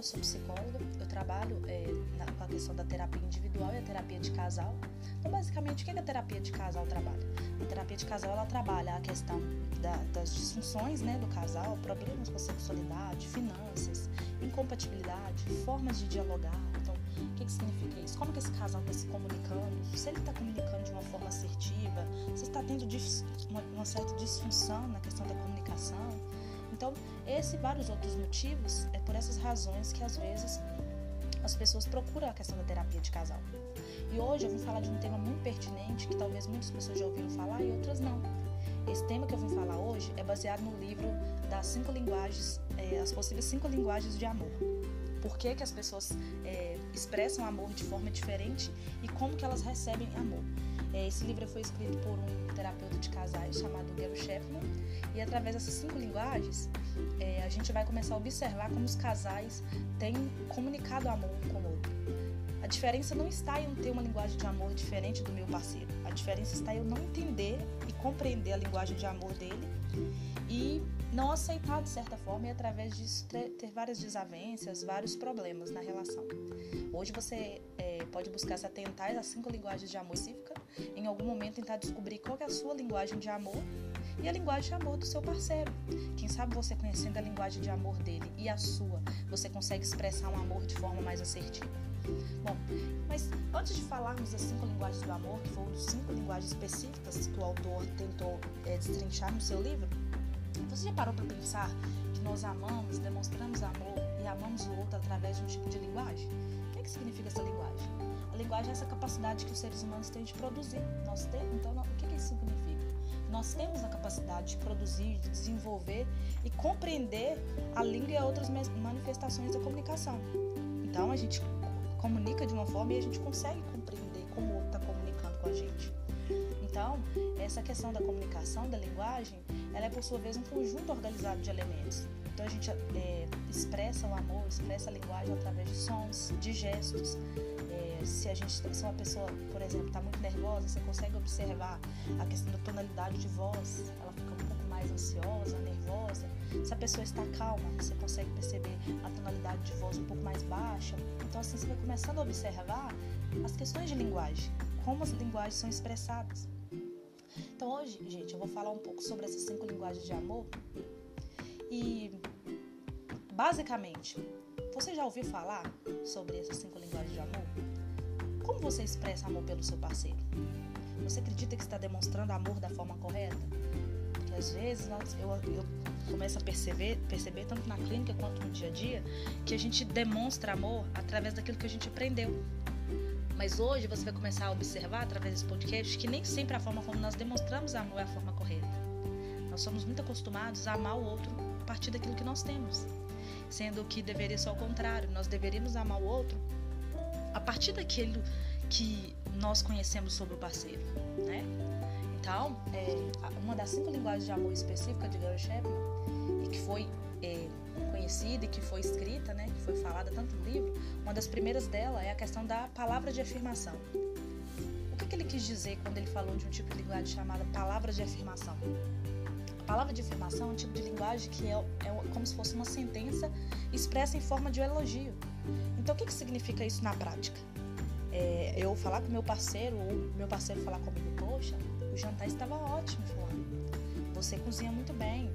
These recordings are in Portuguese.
eu sou psicóloga, eu trabalho é, na, com a questão da terapia individual e a terapia de casal. Então, basicamente, o que, é que a terapia de casal trabalha? A terapia de casal ela trabalha a questão da, das disfunções né, do casal, problemas com sexualidade, finanças, incompatibilidade, formas de dialogar. Então, o que, que significa isso? Como que esse casal está se comunicando? Se ele está comunicando de uma forma assertiva, se está tendo uma, uma certa disfunção na questão da comunicação. Então, esse e vários outros motivos, é por essas razões que às vezes as pessoas procuram a questão da terapia de casal. E hoje eu vim falar de um tema muito pertinente que talvez muitas pessoas já ouviram falar e outras não. Esse tema que eu vim falar hoje é baseado no livro das cinco linguagens, é, as possíveis cinco linguagens de amor. Por que, que as pessoas é, expressam amor de forma diferente e como que elas recebem amor. É, esse livro foi escrito por um terapeuta de casais chamado Gary Chapman e através dessas cinco linguagens é, a gente vai começar a observar como os casais têm comunicado amor com o outro. A diferença não está em ter uma linguagem de amor diferente do meu parceiro. A diferença está em eu não entender e compreender a linguagem de amor dele e não aceitar de certa forma e através disso ter várias desavenças, vários problemas na relação. Hoje você é, pode buscar se atentar às cinco linguagens de amor específica, em algum momento tentar descobrir qual é a sua linguagem de amor e a linguagem de amor do seu parceiro. Quem sabe você conhecendo a linguagem de amor dele e a sua, você consegue expressar um amor de forma mais assertiva. Bom, mas antes de falarmos das cinco linguagens do amor, que foram cinco linguagens específicas que o autor tentou é, destrinchar no seu livro, você já parou para pensar que nós amamos, demonstramos amor e amamos o outro através de um tipo de linguagem? O que, é que significa essa linguagem? Linguagem é essa capacidade que os seres humanos têm de produzir. Nós temos, então, o que isso significa? Nós temos a capacidade de produzir, de desenvolver e compreender a língua e outras manifestações da comunicação. Então, a gente comunica de uma forma e a gente consegue compreender como o outro está comunicando com a gente. Então, essa questão da comunicação, da linguagem, ela é por sua vez um conjunto organizado de elementos. Então a gente é, expressa o amor, expressa a linguagem através de sons, de gestos. Se a gente, se uma pessoa, por exemplo, está muito nervosa, você consegue observar a questão da tonalidade de voz, ela fica um pouco mais ansiosa, nervosa. Se a pessoa está calma, você consegue perceber a tonalidade de voz um pouco mais baixa. Então assim você vai começando a observar as questões de linguagem, como as linguagens são expressadas. Então hoje, gente, eu vou falar um pouco sobre essas cinco linguagens de amor. E basicamente, você já ouviu falar sobre essas cinco linguagens de amor? Como você expressa amor pelo seu parceiro? Você acredita que está demonstrando amor da forma correta? Porque às vezes nós, eu, eu começo a perceber, perceber, tanto na clínica quanto no dia a dia, que a gente demonstra amor através daquilo que a gente aprendeu. Mas hoje você vai começar a observar através desse podcast que nem sempre a forma como nós demonstramos amor é a forma correta. Nós somos muito acostumados a amar o outro a partir daquilo que nós temos, sendo que deveria ser ao contrário. Nós deveríamos amar o outro a partir daquilo que nós conhecemos sobre o parceiro, né? Então, é, uma das cinco linguagens de amor específica de Gary Chapman e que foi é, conhecida e que foi escrita, né, que foi falada tanto no livro, uma das primeiras dela é a questão da palavra de afirmação. O que, que ele quis dizer quando ele falou de um tipo de linguagem chamada palavra de afirmação? A palavra de afirmação é um tipo de linguagem que é, é como se fosse uma sentença expressa em forma de um elogio. Então, o que, que significa isso na prática? É, eu falar com meu parceiro ou meu parceiro falar comigo, poxa, o jantar estava ótimo, fulano. Você cozinha muito bem.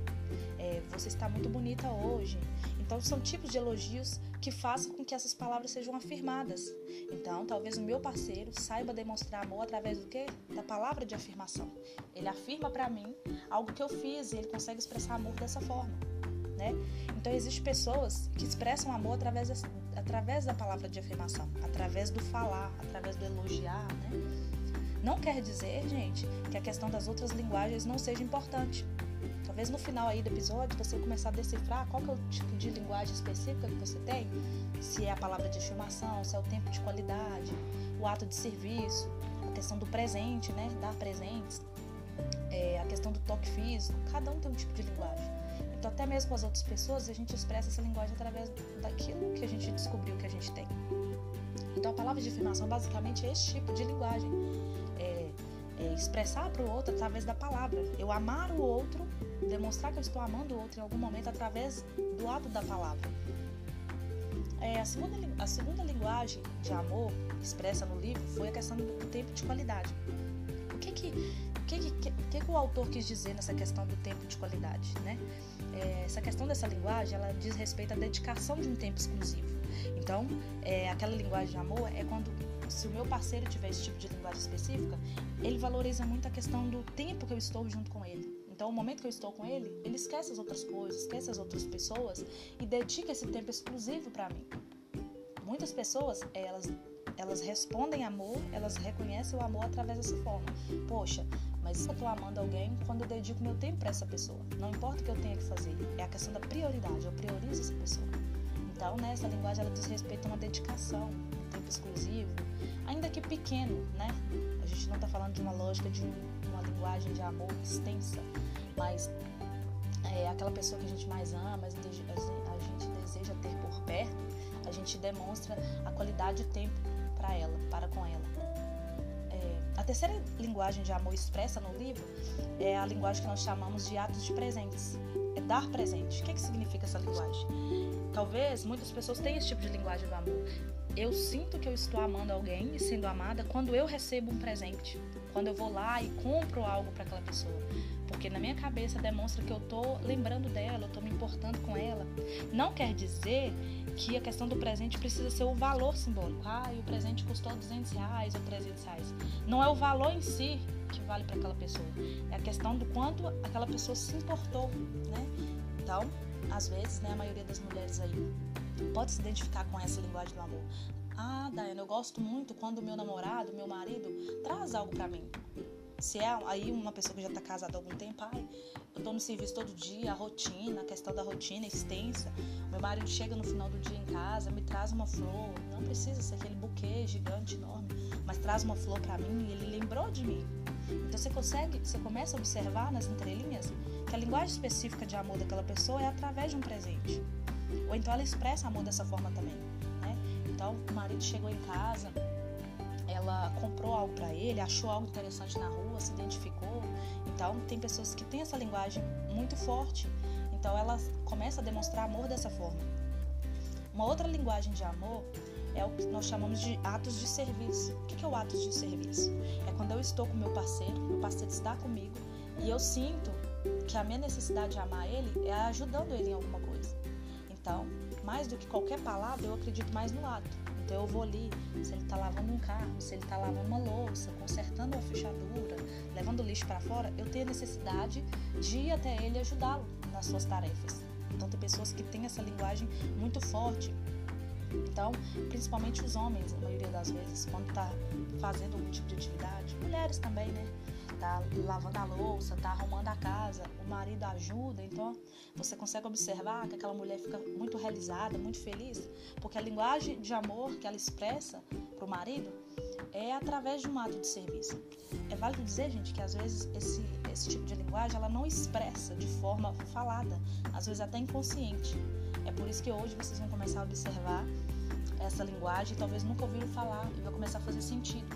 É, você está muito bonita hoje. Então, são tipos de elogios que façam com que essas palavras sejam afirmadas. Então, talvez o meu parceiro saiba demonstrar amor através do quê? Da palavra de afirmação. Ele afirma para mim algo que eu fiz e ele consegue expressar amor dessa forma, né? Então, existem pessoas que expressam amor através, através da palavra de afirmação, através do falar, através do elogiar, né? Não quer dizer, gente, que a questão das outras linguagens não seja importante. Talvez no final aí do episódio você começar a decifrar qual é o tipo de linguagem específica que você tem, se é a palavra de afirmação, se é o tempo de qualidade, o ato de serviço, a questão do presente, né, dar presentes, é, a questão do toque físico, cada um tem um tipo de linguagem. Até mesmo com as outras pessoas a gente expressa essa linguagem através daquilo que a gente descobriu que a gente tem. Então a palavra de afirmação basicamente é esse tipo de linguagem. É, é expressar para o outro através da palavra. Eu amar o outro demonstrar que eu estou amando o outro em algum momento através do ato da palavra. é, a, segunda, a segunda linguagem de amor expressa no livro foi a questão do tempo de qualidade. O que que, o que, que, que, que o autor quis dizer nessa questão do tempo de qualidade, né? É, essa questão dessa linguagem, ela diz respeito à dedicação de um tempo exclusivo. Então, é, aquela linguagem de amor é quando, se o meu parceiro tiver esse tipo de linguagem específica, ele valoriza muito a questão do tempo que eu estou junto com ele. Então, o momento que eu estou com ele, ele esquece as outras coisas, esquece as outras pessoas e dedica esse tempo exclusivo para mim. Muitas pessoas, elas elas respondem amor, elas reconhecem o amor através dessa forma. Poxa, mas eu estou amando alguém quando eu dedico meu tempo para essa pessoa. Não importa o que eu tenha que fazer, é a questão da prioridade, eu priorizo essa pessoa. Então, né, essa linguagem ela diz respeito a uma dedicação, um tempo exclusivo, ainda que pequeno, né? A gente não está falando de uma lógica de um, uma linguagem de amor extensa, mas é aquela pessoa que a gente mais ama, a gente deseja ter por perto, a gente demonstra a qualidade de tempo para ela, para com ela. Terceira linguagem de amor expressa no livro é a linguagem que nós chamamos de atos de presentes. É dar presente. O que, é que significa essa linguagem? Talvez muitas pessoas tenham esse tipo de linguagem do amor. Eu sinto que eu estou amando alguém e sendo amada quando eu recebo um presente. Quando eu vou lá e compro algo para aquela pessoa. Porque na minha cabeça demonstra que eu estou lembrando dela, eu estou me importando com ela. Não quer dizer que a questão do presente precisa ser o valor simbólico. Ah, e o presente custou 200 reais ou 300 reais. Não é o valor em si que vale para aquela pessoa. É a questão do quanto aquela pessoa se importou, né? Então, às vezes, né, a maioria das mulheres aí pode se identificar com essa linguagem do amor. Ah, Daiane, eu gosto muito quando meu namorado, meu marido, traz algo para mim. Se é aí uma pessoa que já está casada há algum tempo, ai, eu estou no serviço todo dia, a rotina, a questão da rotina extensa. Meu marido chega no final do dia em casa, me traz uma flor. Não precisa ser aquele buquê gigante, enorme, mas traz uma flor para mim e ele lembrou de mim. Então você consegue, você começa a observar nas entrelinhas que a linguagem específica de amor daquela pessoa é através de um presente. Ou então ela expressa amor dessa forma também. Então o marido chegou em casa, ela comprou algo para ele, achou algo interessante na rua, se identificou. Então tem pessoas que têm essa linguagem muito forte. Então ela começa a demonstrar amor dessa forma. Uma outra linguagem de amor é o que nós chamamos de atos de serviço. O que é o ato de serviço? É quando eu estou com meu parceiro, meu parceiro está comigo e eu sinto que a minha necessidade de amar ele é ajudando ele em alguma coisa. Então, mais do que qualquer palavra, eu acredito mais no ato. Então eu vou ali, se ele está lavando um carro, se ele está lavando uma louça, consertando uma fechadura, levando lixo para fora, eu tenho a necessidade de ir até ele ajudá-lo nas suas tarefas. Então tem pessoas que têm essa linguagem muito forte. Então, principalmente os homens, a maioria das vezes, quando está fazendo algum tipo de atividade, mulheres também, né? Tá lavando a louça, tá arrumando a casa, o marido ajuda, então você consegue observar que aquela mulher fica muito realizada, muito feliz, porque a linguagem de amor que ela expressa para o marido é através de um ato de serviço. É válido dizer, gente, que às vezes esse, esse tipo de linguagem ela não expressa de forma falada, às vezes até inconsciente. É por isso que hoje vocês vão começar a observar essa linguagem, talvez nunca ouviram falar e vai começar a fazer sentido.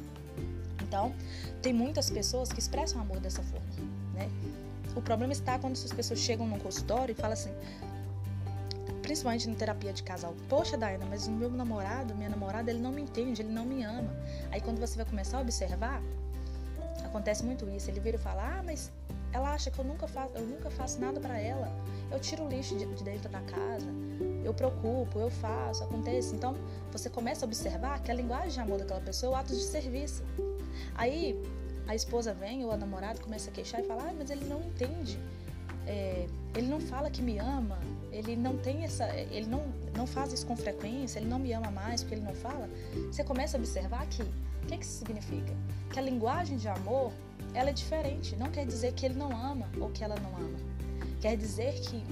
Então, tem muitas pessoas que expressam amor dessa forma, né? O problema está quando essas pessoas chegam num consultório e falam assim, principalmente na terapia de casal, poxa, Diana, mas o meu namorado, minha namorada, ele não me entende, ele não me ama. Aí quando você vai começar a observar, acontece muito isso. Ele vira e fala, ah, mas ela acha que eu nunca faço, eu nunca faço nada para ela. Eu tiro o lixo de, de dentro da casa, eu preocupo, eu faço, acontece. Então, você começa a observar que a linguagem de amor daquela pessoa é o ato de serviço. Aí a esposa vem ou a namorada começa a queixar e fala: ah, mas ele não entende. É, ele não fala que me ama, ele não tem essa, ele não, não faz isso com frequência, ele não me ama mais porque ele não fala. Você começa a observar que o que, que isso significa? Que a linguagem de amor ela é diferente. Não quer dizer que ele não ama ou que ela não ama. Quer dizer que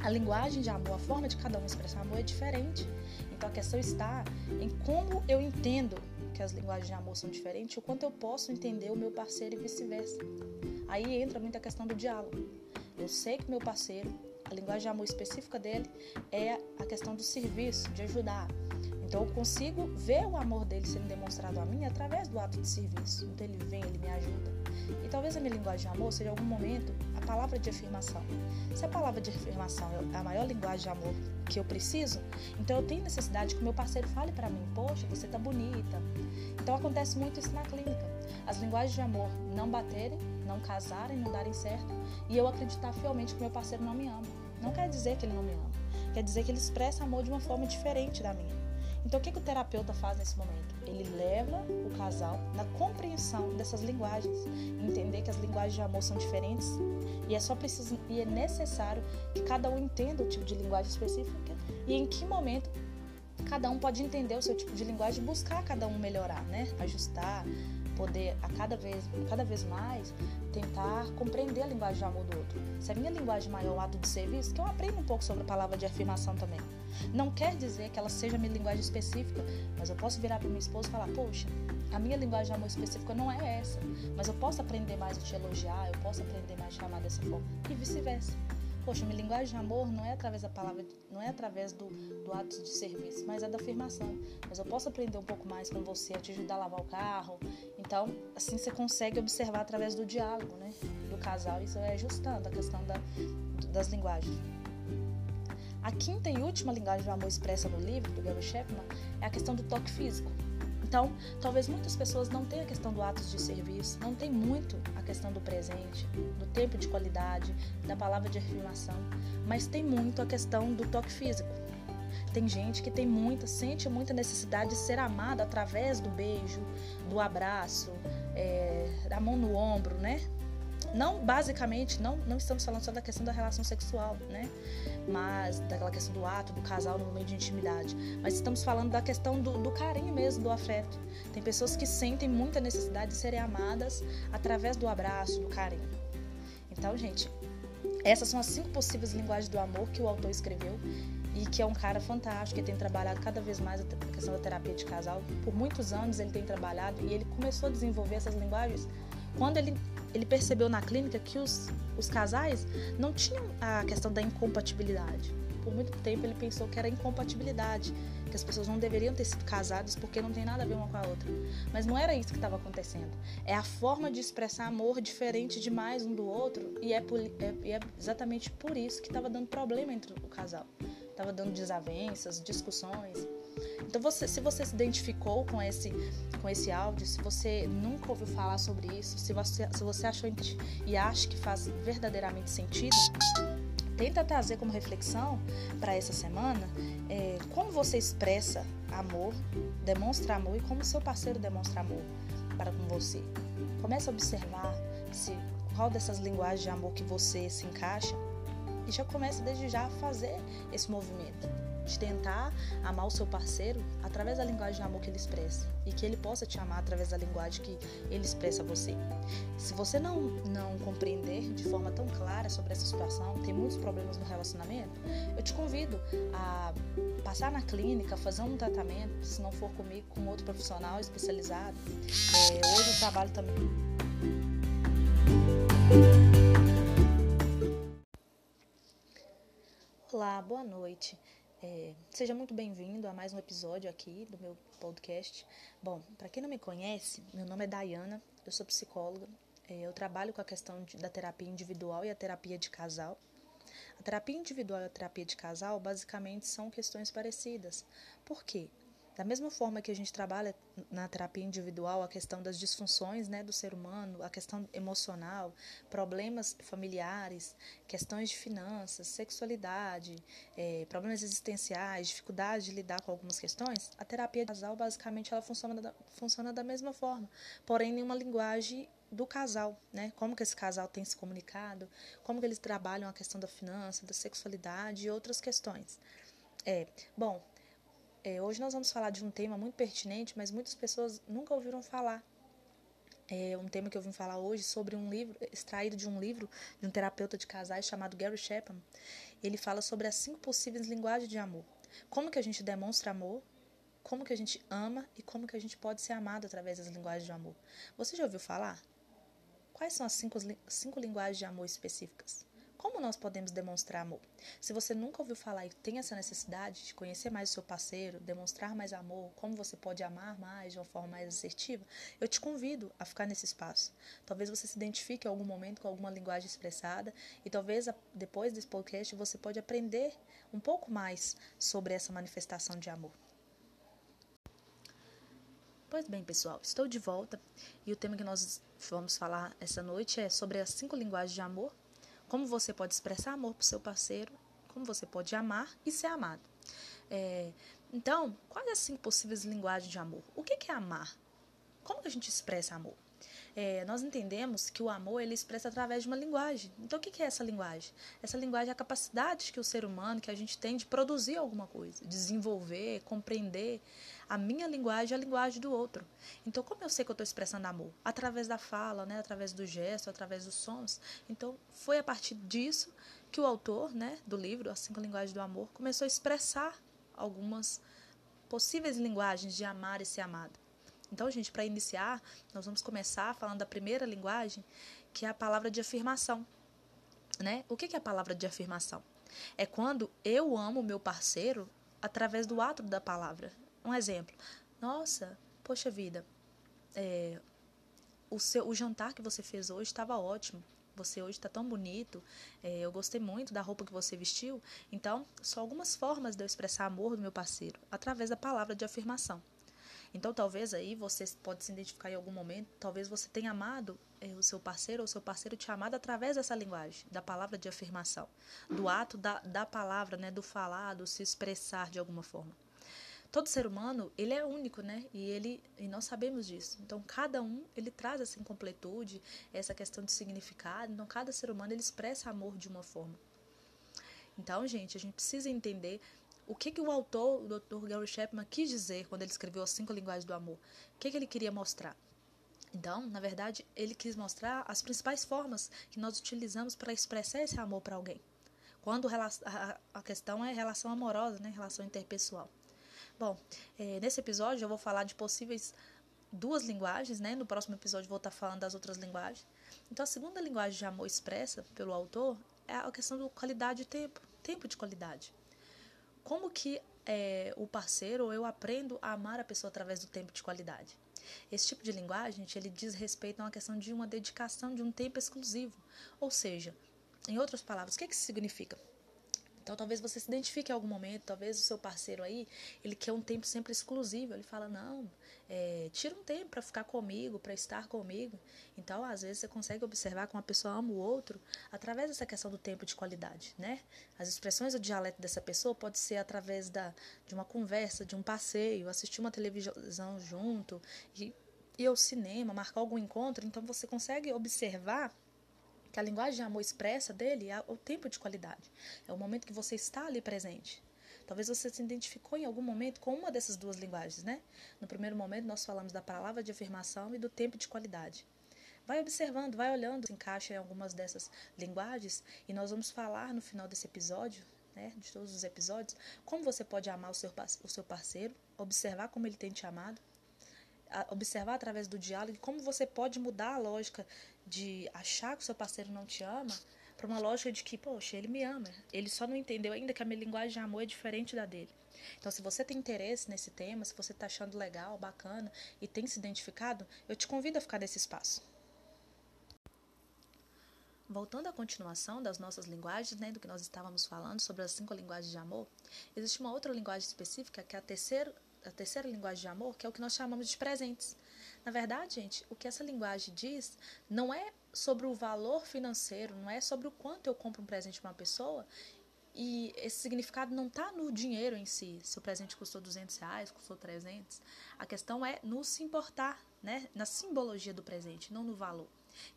a linguagem de amor, a forma de cada um expressar amor é diferente. Então a questão está em como eu entendo que as linguagens de amor são diferentes, o quanto eu posso entender o meu parceiro e vice-versa. Aí entra muita questão do diálogo. Eu sei que meu parceiro, a linguagem de amor específica dele é a questão do serviço, de ajudar. Então eu consigo ver o amor dele sendo demonstrado a mim através do ato de serviço. Então ele vem, ele me ajuda. E talvez a minha linguagem de amor seja em algum momento a palavra de afirmação. Se a palavra de afirmação é a maior linguagem de amor que eu preciso, então eu tenho necessidade que o meu parceiro fale para mim: "Poxa, você tá bonita". Então acontece muito isso na clínica. As linguagens de amor não baterem, não casarem, não darem certo, e eu acreditar fielmente que meu parceiro não me ama. Não quer dizer que ele não me ama. Quer dizer que ele expressa amor de uma forma diferente da minha. Então, o que, que o terapeuta faz nesse momento? Ele leva o casal na compreensão dessas linguagens, entender que as linguagens de amor são diferentes e é só preciso e é necessário que cada um entenda o tipo de linguagem específica e em que momento cada um pode entender o seu tipo de linguagem e buscar cada um melhorar, né? Ajustar, poder a cada vez, cada vez mais tentar compreender a linguagem de amor do outro. Se a minha linguagem maior é o ato de serviço, que eu aprendo um pouco sobre a palavra de afirmação também. Não quer dizer que ela seja a minha linguagem específica, mas eu posso virar para minha esposa e falar: Poxa, a minha linguagem de amor específica não é essa, mas eu posso aprender mais a te elogiar, eu posso aprender mais a te amar dessa forma, e vice-versa. Poxa, minha linguagem de amor não é através da palavra, não é através do, do ato de serviço, mas é da afirmação. Mas eu posso aprender um pouco mais com você, a te ajudar a lavar o carro. Então, assim você consegue observar através do diálogo, né? Do casal, isso é ajustando a questão da, das linguagens. A quinta e última linguagem do amor expressa no livro do Gary Chapman é a questão do toque físico. Então, talvez muitas pessoas não tenham a questão do ato de serviço, não tem muito questão do presente, do tempo de qualidade, da palavra de afirmação, mas tem muito a questão do toque físico. Tem gente que tem muita, sente muita necessidade de ser amada através do beijo, do abraço, é, da mão no ombro, né? Não basicamente não não estamos falando só da questão da relação sexual né? Mas daquela questão do ato do casal no meio de intimidade. Mas estamos falando da questão do, do carinho mesmo do afeto. Tem pessoas que sentem muita necessidade de serem amadas através do abraço do carinho. Então gente essas são as cinco possíveis linguagens do amor que o autor escreveu e que é um cara fantástico, que tem trabalhado cada vez mais a questão da terapia de casal. Por muitos anos ele tem trabalhado e ele começou a desenvolver essas linguagens quando ele ele percebeu na clínica que os, os casais não tinham a questão da incompatibilidade. Por muito tempo ele pensou que era incompatibilidade, que as pessoas não deveriam ter sido casadas porque não tem nada a ver uma com a outra. Mas não era isso que estava acontecendo. É a forma de expressar amor diferente demais um do outro e é, por, é, é exatamente por isso que estava dando problema entre o casal. Estava dando desavenças, discussões. Então, você, se você se identificou com esse, com esse áudio, se você nunca ouviu falar sobre isso, se você, se você achou e acha que faz verdadeiramente sentido, tenta trazer como reflexão para essa semana é, como você expressa amor, demonstra amor e como seu parceiro demonstra amor para com você. Comece a observar se, qual dessas linguagens de amor que você se encaixa e já comece desde já a fazer esse movimento de tentar amar o seu parceiro através da linguagem de amor que ele expressa e que ele possa te amar através da linguagem que ele expressa a você. Se você não, não compreender de forma tão clara sobre essa situação, tem muitos problemas no relacionamento, eu te convido a passar na clínica, fazer um tratamento, se não for comigo, com outro profissional especializado. É, hoje eu trabalho também. Olá, boa noite. É, seja muito bem-vindo a mais um episódio aqui do meu podcast. Bom, para quem não me conhece, meu nome é Dayana, eu sou psicóloga, é, eu trabalho com a questão de, da terapia individual e a terapia de casal. A terapia individual e a terapia de casal basicamente são questões parecidas. Por quê? Da mesma forma que a gente trabalha na terapia individual a questão das disfunções né, do ser humano, a questão emocional, problemas familiares, questões de finanças, sexualidade, é, problemas existenciais, dificuldade de lidar com algumas questões, a terapia de casal basicamente ela funciona da, funciona da mesma forma, porém em uma linguagem do casal, né? Como que esse casal tem se comunicado, como que eles trabalham a questão da finança, da sexualidade e outras questões. É, bom, é, hoje nós vamos falar de um tema muito pertinente, mas muitas pessoas nunca ouviram falar. É um tema que eu vim falar hoje sobre um livro, extraído de um livro de um terapeuta de casais chamado Gary Chapman. Ele fala sobre as cinco possíveis linguagens de amor. Como que a gente demonstra amor, como que a gente ama e como que a gente pode ser amado através das linguagens de amor. Você já ouviu falar? Quais são as cinco, cinco linguagens de amor específicas? Como nós podemos demonstrar amor? Se você nunca ouviu falar e tem essa necessidade de conhecer mais o seu parceiro, demonstrar mais amor, como você pode amar mais de uma forma mais assertiva, eu te convido a ficar nesse espaço. Talvez você se identifique em algum momento com alguma linguagem expressada e talvez depois desse podcast você pode aprender um pouco mais sobre essa manifestação de amor. Pois bem, pessoal, estou de volta e o tema que nós vamos falar essa noite é sobre as cinco linguagens de amor como você pode expressar amor para o seu parceiro, como você pode amar e ser amado. É, então, quais as cinco possíveis linguagens de amor? O que é amar? Como a gente expressa amor? É, nós entendemos que o amor ele expressa através de uma linguagem. Então, o que é essa linguagem? Essa linguagem é a capacidade que o ser humano, que a gente tem de produzir alguma coisa, desenvolver, compreender a minha linguagem e a linguagem do outro. Então, como eu sei que eu estou expressando amor? Através da fala, né? através do gesto, através dos sons. Então, foi a partir disso que o autor né, do livro, As Cinco Linguagens do Amor, começou a expressar algumas possíveis linguagens de amar e ser amado. Então, gente, para iniciar, nós vamos começar falando da primeira linguagem, que é a palavra de afirmação. Né? O que é a palavra de afirmação? É quando eu amo meu parceiro através do ato da palavra. Um exemplo. Nossa, poxa vida, é, o, seu, o jantar que você fez hoje estava ótimo. Você hoje está tão bonito. É, eu gostei muito da roupa que você vestiu. Então, são algumas formas de eu expressar amor do meu parceiro através da palavra de afirmação. Então, talvez aí você pode se identificar em algum momento, talvez você tenha amado eh, o seu parceiro ou seu parceiro te amado através dessa linguagem, da palavra de afirmação, do ato da, da palavra, né, do falar, do se expressar de alguma forma. Todo ser humano, ele é único, né? E ele e nós sabemos disso. Então, cada um, ele traz essa incompletude, essa questão de significado. Então, cada ser humano ele expressa amor de uma forma. Então, gente, a gente precisa entender o que, que o autor, o Dr. Gary Chapman, quis dizer quando ele escreveu As Cinco Linguagens do Amor. O que, que ele queria mostrar? Então, na verdade, ele quis mostrar as principais formas que nós utilizamos para expressar esse amor para alguém. Quando a questão é relação amorosa, né? relação interpessoal. Bom, é, nesse episódio eu vou falar de possíveis duas linguagens, né? No próximo episódio vou estar falando das outras linguagens. Então, a segunda linguagem de amor expressa pelo autor é a questão do qualidade de tempo, tempo de qualidade como que é, o parceiro ou eu aprendo a amar a pessoa através do tempo de qualidade. Esse tipo de linguagem, gente, ele diz respeito a uma questão de uma dedicação de um tempo exclusivo. Ou seja, em outras palavras, o que, que isso significa? Então, talvez você se identifique em algum momento, talvez o seu parceiro aí, ele quer um tempo sempre exclusivo. Ele fala, não, é, tira um tempo para ficar comigo, para estar comigo. Então, às vezes, você consegue observar como a pessoa ama o outro através dessa questão do tempo de qualidade, né? As expressões do dialeto dessa pessoa pode ser através da, de uma conversa, de um passeio, assistir uma televisão junto, e ir ao cinema, marcar algum encontro. Então, você consegue observar que a linguagem de amor expressa dele é o tempo de qualidade. É o momento que você está ali presente. Talvez você se identificou em algum momento com uma dessas duas linguagens, né? No primeiro momento nós falamos da palavra de afirmação e do tempo de qualidade. Vai observando, vai olhando, se encaixa em algumas dessas linguagens e nós vamos falar no final desse episódio, né, de todos os episódios, como você pode amar o seu, o seu parceiro, observar como ele tem te amado, observar através do diálogo como você pode mudar a lógica de achar que o seu parceiro não te ama para uma lógica de que, poxa, ele me ama. Ele só não entendeu ainda que a minha linguagem de amor é diferente da dele. Então, se você tem interesse nesse tema, se você está achando legal, bacana e tem se identificado, eu te convido a ficar nesse espaço. Voltando à continuação das nossas linguagens, né, do que nós estávamos falando sobre as cinco linguagens de amor, existe uma outra linguagem específica que é a terceira, a terceira linguagem de amor, que é o que nós chamamos de presentes. Na verdade, gente, o que essa linguagem diz não é sobre o valor financeiro, não é sobre o quanto eu compro um presente para uma pessoa. E esse significado não está no dinheiro em si, se o presente custou 200 reais, custou 300. A questão é no se importar, né? na simbologia do presente, não no valor.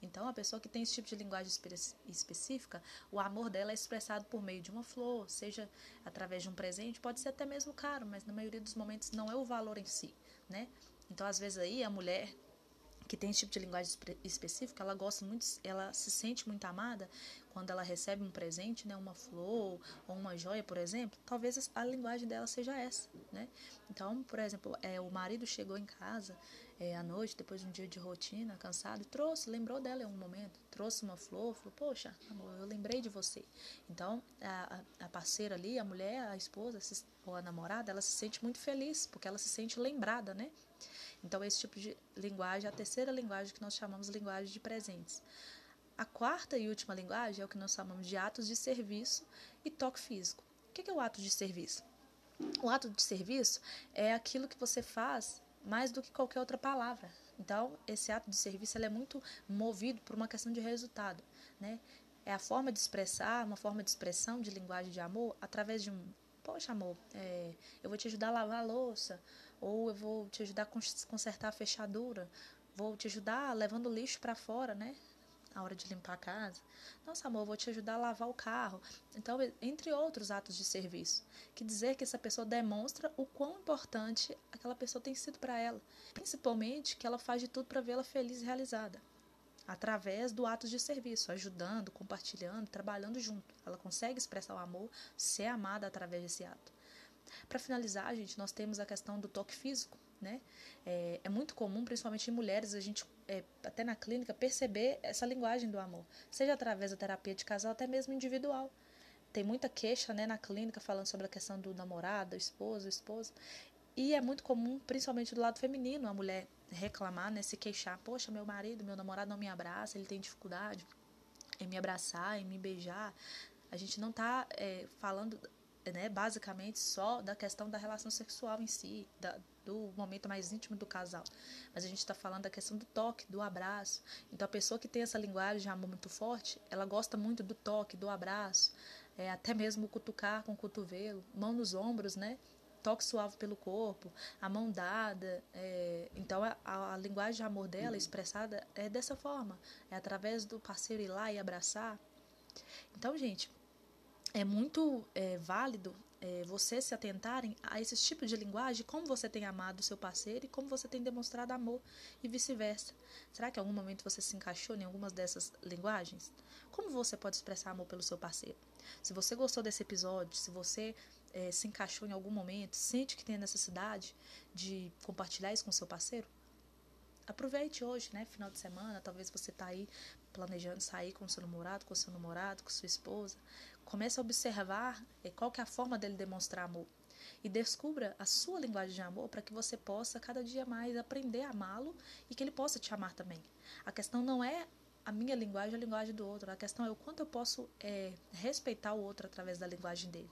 Então, a pessoa que tem esse tipo de linguagem espe específica, o amor dela é expressado por meio de uma flor, seja através de um presente, pode ser até mesmo caro, mas na maioria dos momentos não é o valor em si, né? Então, às vezes aí a mulher que tem esse tipo de linguagem específica, ela gosta muito, ela se sente muito amada quando ela recebe um presente, né, uma flor ou uma joia, por exemplo. Talvez a linguagem dela seja essa, né? Então, por exemplo, é, o marido chegou em casa é, à noite, depois de um dia de rotina, cansado, e trouxe, lembrou dela em um momento, trouxe uma flor, falou, poxa, amor, eu lembrei de você. Então, a, a parceira ali, a mulher, a esposa ou a namorada, ela se sente muito feliz, porque ela se sente lembrada, né? Então, esse tipo de linguagem, a terceira linguagem que nós chamamos de linguagem de presentes. A quarta e última linguagem é o que nós chamamos de atos de serviço e toque físico. O que é o ato de serviço? O ato de serviço é aquilo que você faz mais do que qualquer outra palavra. Então, esse ato de serviço é muito movido por uma questão de resultado. Né? É a forma de expressar, uma forma de expressão de linguagem de amor através de um Poxa, amor, é, eu vou te ajudar a lavar a louça, ou eu vou te ajudar a consertar a fechadura, vou te ajudar levando o lixo para fora, né? Na hora de limpar a casa. Nossa, amor, vou te ajudar a lavar o carro. Então, entre outros atos de serviço, que dizer que essa pessoa demonstra o quão importante aquela pessoa tem sido para ela, principalmente que ela faz de tudo para vê-la feliz e realizada através do ato de serviço, ajudando, compartilhando, trabalhando junto. Ela consegue expressar o amor, ser amada através desse ato. Para finalizar, gente, nós temos a questão do toque físico, né? É, é muito comum, principalmente em mulheres, a gente, é, até na clínica, perceber essa linguagem do amor, seja através da terapia de casal, até mesmo individual. Tem muita queixa né, na clínica falando sobre a questão do namorado, esposo, esposa. E é muito comum, principalmente do lado feminino, a mulher reclamar, né, se queixar. Poxa, meu marido, meu namorado não me abraça, ele tem dificuldade em me abraçar, em me beijar. A gente não está é, falando né, basicamente só da questão da relação sexual em si, da, do momento mais íntimo do casal. Mas a gente está falando da questão do toque, do abraço. Então a pessoa que tem essa linguagem de amor muito forte, ela gosta muito do toque, do abraço, é, até mesmo cutucar com o cotovelo, mão nos ombros, né? Toque suave pelo corpo, a mão dada. É, então a, a, linguagem de amor dela expressada é dessa forma, é através do parceiro ir lá e abraçar. Então, gente, é muito é, válido é, você se atentarem a esse tipo de linguagem, como você tem amado o seu parceiro e como você tem demonstrado amor e vice-versa. Será que em algum momento você se encaixou em algumas dessas linguagens? Como você pode expressar amor pelo seu parceiro? Se você gostou desse episódio, se você é, se encaixou em algum momento, sente que tem a necessidade de compartilhar isso com seu parceiro, aproveite hoje, né? Final de semana, talvez você está aí planejando sair com seu namorado, com seu namorado, com sua esposa. Comece a observar é, qual que é a forma dele demonstrar amor. E descubra a sua linguagem de amor para que você possa cada dia mais aprender a amá-lo e que ele possa te amar também. A questão não é a minha linguagem, a linguagem do outro. A questão é o quanto eu posso é, respeitar o outro através da linguagem dele.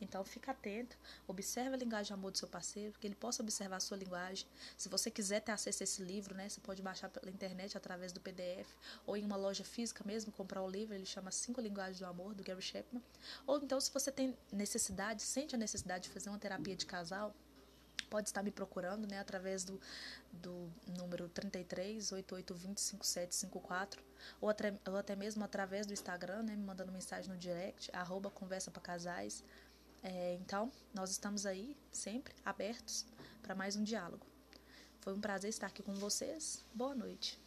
Então fica atento, observe a linguagem de amor do seu parceiro, que ele possa observar a sua linguagem. Se você quiser ter acesso a esse livro, né, você pode baixar pela internet através do PDF ou em uma loja física mesmo comprar o livro, ele chama Cinco Linguagens do Amor do Gary Chapman. Ou então se você tem necessidade, sente a necessidade de fazer uma terapia de casal, pode estar me procurando, né, através do, do número 33 8820 5754 ou até, ou até mesmo através do Instagram, né, me mandando mensagem no direct, arroba conversa para casais. É, então, nós estamos aí sempre abertos para mais um diálogo. Foi um prazer estar aqui com vocês. Boa noite.